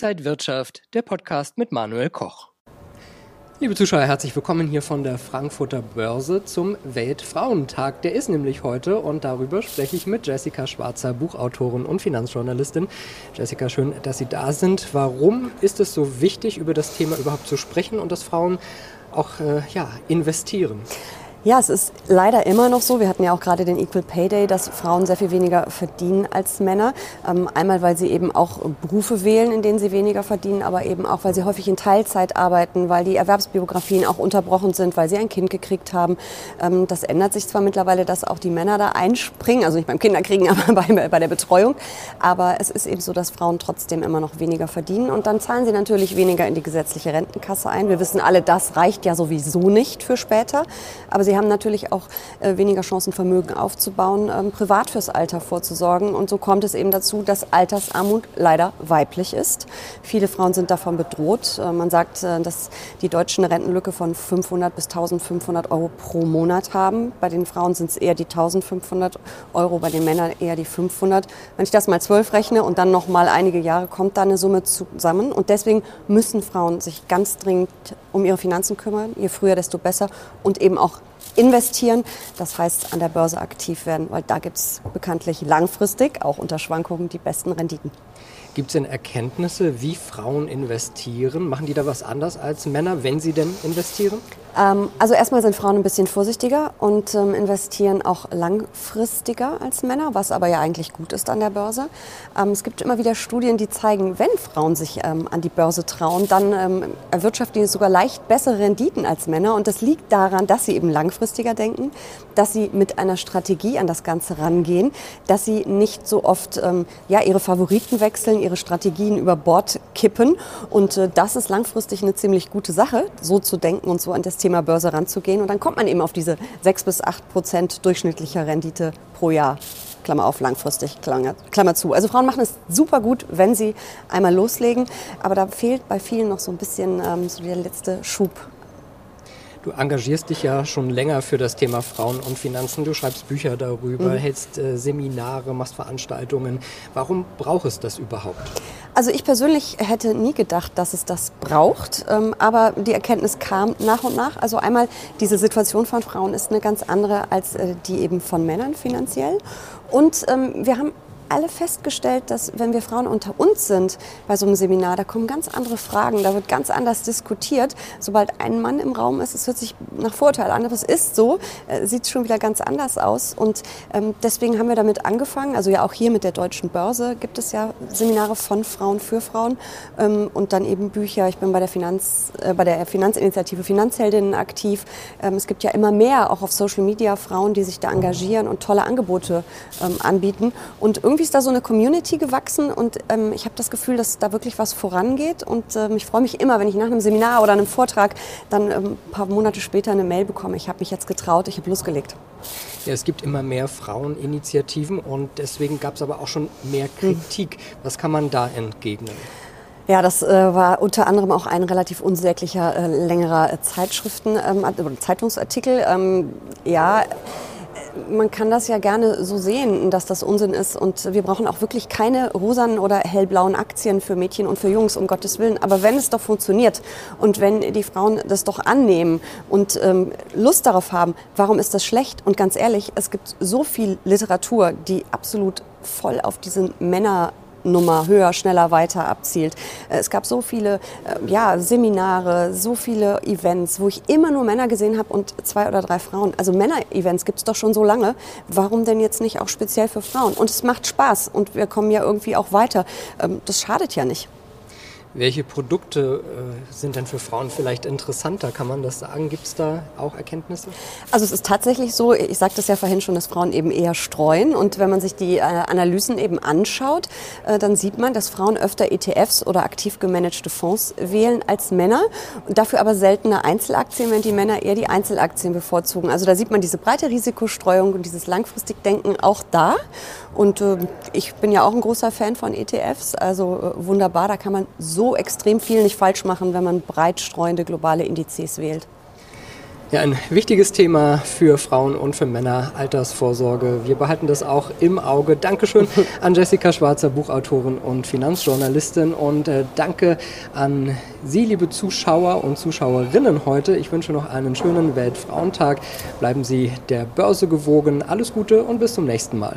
Inside Wirtschaft, der Podcast mit Manuel Koch. Liebe Zuschauer, herzlich willkommen hier von der Frankfurter Börse zum Weltfrauentag. Der ist nämlich heute und darüber spreche ich mit Jessica Schwarzer, Buchautorin und Finanzjournalistin. Jessica, schön, dass Sie da sind. Warum ist es so wichtig, über das Thema überhaupt zu sprechen und dass Frauen auch äh, ja, investieren? Ja, es ist leider immer noch so. Wir hatten ja auch gerade den Equal Pay Day, dass Frauen sehr viel weniger verdienen als Männer. Ähm, einmal, weil sie eben auch Berufe wählen, in denen sie weniger verdienen, aber eben auch, weil sie häufig in Teilzeit arbeiten, weil die Erwerbsbiografien auch unterbrochen sind, weil sie ein Kind gekriegt haben. Ähm, das ändert sich zwar mittlerweile, dass auch die Männer da einspringen, also nicht beim Kinderkriegen, aber bei, bei der Betreuung. Aber es ist eben so, dass Frauen trotzdem immer noch weniger verdienen und dann zahlen sie natürlich weniger in die gesetzliche Rentenkasse ein. Wir wissen alle, das reicht ja sowieso nicht für später. Aber sie haben natürlich auch äh, weniger Chancen, Vermögen aufzubauen, ähm, privat fürs Alter vorzusorgen. Und so kommt es eben dazu, dass Altersarmut leider weiblich ist. Viele Frauen sind davon bedroht. Äh, man sagt, äh, dass die Deutschen eine Rentenlücke von 500 bis 1500 Euro pro Monat haben. Bei den Frauen sind es eher die 1500 Euro, bei den Männern eher die 500. Wenn ich das mal zwölf rechne und dann noch mal einige Jahre, kommt da eine Summe zusammen. Und deswegen müssen Frauen sich ganz dringend um ihre Finanzen kümmern. Je früher, desto besser. Und eben auch investieren. Das heißt, an der Börse aktiv werden, weil da gibt es bekanntlich langfristig, auch unter Schwankungen, die besten Renditen. Gibt es denn Erkenntnisse, wie Frauen investieren? Machen die da was anders als Männer, wenn sie denn investieren? Ähm, also erstmal sind Frauen ein bisschen vorsichtiger und ähm, investieren auch langfristiger als Männer, was aber ja eigentlich gut ist an der Börse. Ähm, es gibt immer wieder Studien, die zeigen, wenn Frauen sich an die Börse trauen, dann erwirtschaften die sogar leicht bessere Renditen als Männer. Und das liegt daran, dass sie eben langfristiger denken, dass sie mit einer Strategie an das Ganze rangehen, dass sie nicht so oft ja, ihre Favoriten wechseln, ihre Strategien über Bord kippen. Und äh, das ist langfristig eine ziemlich gute Sache, so zu denken und so an das Thema Thema Börse ranzugehen. Und dann kommt man eben auf diese 6 bis 8 Prozent durchschnittlicher Rendite pro Jahr. Klammer auf, langfristig, Klammer, Klammer zu. Also Frauen machen es super gut, wenn sie einmal loslegen. Aber da fehlt bei vielen noch so ein bisschen ähm, so der letzte Schub Du engagierst dich ja schon länger für das Thema Frauen und Finanzen. Du schreibst Bücher darüber, mhm. hältst äh, Seminare, machst Veranstaltungen. Warum braucht es das überhaupt? Also ich persönlich hätte nie gedacht, dass es das braucht, ähm, aber die Erkenntnis kam nach und nach. Also einmal, diese Situation von Frauen ist eine ganz andere als äh, die eben von Männern finanziell. Und ähm, wir haben alle festgestellt, dass wenn wir Frauen unter uns sind bei so einem Seminar, da kommen ganz andere Fragen, da wird ganz anders diskutiert. Sobald ein Mann im Raum ist, es hört sich nach Vorteil an, aber es ist so, äh, sieht schon wieder ganz anders aus. Und ähm, deswegen haben wir damit angefangen. Also ja auch hier mit der Deutschen Börse gibt es ja Seminare von Frauen für Frauen ähm, und dann eben Bücher. Ich bin bei der, Finanz, äh, bei der Finanzinitiative Finanzheldinnen aktiv. Ähm, es gibt ja immer mehr, auch auf Social Media, Frauen, die sich da engagieren und tolle Angebote ähm, anbieten. Und irgendwie irgendwie ist da so eine Community gewachsen und ähm, ich habe das Gefühl, dass da wirklich was vorangeht. Und ähm, ich freue mich immer, wenn ich nach einem Seminar oder einem Vortrag dann ähm, ein paar Monate später eine Mail bekomme, ich habe mich jetzt getraut, ich habe losgelegt. Ja, es gibt immer mehr Fraueninitiativen und deswegen gab es aber auch schon mehr Kritik. Hm. Was kann man da entgegnen? Ja, das äh, war unter anderem auch ein relativ unsäglicher, äh, längerer äh, Zeitschriften, ähm, Zeitungsartikel. Ähm, ja, man kann das ja gerne so sehen, dass das Unsinn ist. Und wir brauchen auch wirklich keine rosanen oder hellblauen Aktien für Mädchen und für Jungs, um Gottes Willen. Aber wenn es doch funktioniert und wenn die Frauen das doch annehmen und ähm, Lust darauf haben, warum ist das schlecht? Und ganz ehrlich, es gibt so viel Literatur, die absolut voll auf diesen Männer Nummer höher, schneller, weiter abzielt. Äh, es gab so viele äh, ja, Seminare, so viele Events, wo ich immer nur Männer gesehen habe und zwei oder drei Frauen. Also Männer-Events gibt es doch schon so lange. Warum denn jetzt nicht auch speziell für Frauen? Und es macht Spaß und wir kommen ja irgendwie auch weiter. Ähm, das schadet ja nicht. Welche Produkte äh, sind denn für Frauen vielleicht interessanter? Kann man das sagen? Gibt es da auch Erkenntnisse? Also es ist tatsächlich so, ich sagte es ja vorhin schon, dass Frauen eben eher streuen. Und wenn man sich die äh, Analysen eben anschaut, äh, dann sieht man, dass Frauen öfter ETFs oder aktiv gemanagte Fonds wählen als Männer. Und dafür aber seltener Einzelaktien, wenn die Männer eher die Einzelaktien bevorzugen. Also da sieht man diese breite Risikostreuung und dieses langfristig Denken auch da. Und äh, ich bin ja auch ein großer Fan von ETFs. Also äh, wunderbar, da kann man so extrem viel nicht falsch machen, wenn man breit streuende globale Indizes wählt. Ja, ein wichtiges Thema für Frauen und für Männer, Altersvorsorge. Wir behalten das auch im Auge. Dankeschön an Jessica Schwarzer, Buchautorin und Finanzjournalistin. Und äh, danke an Sie, liebe Zuschauer und Zuschauerinnen heute. Ich wünsche noch einen schönen Weltfrauentag. Bleiben Sie der Börse gewogen. Alles Gute und bis zum nächsten Mal.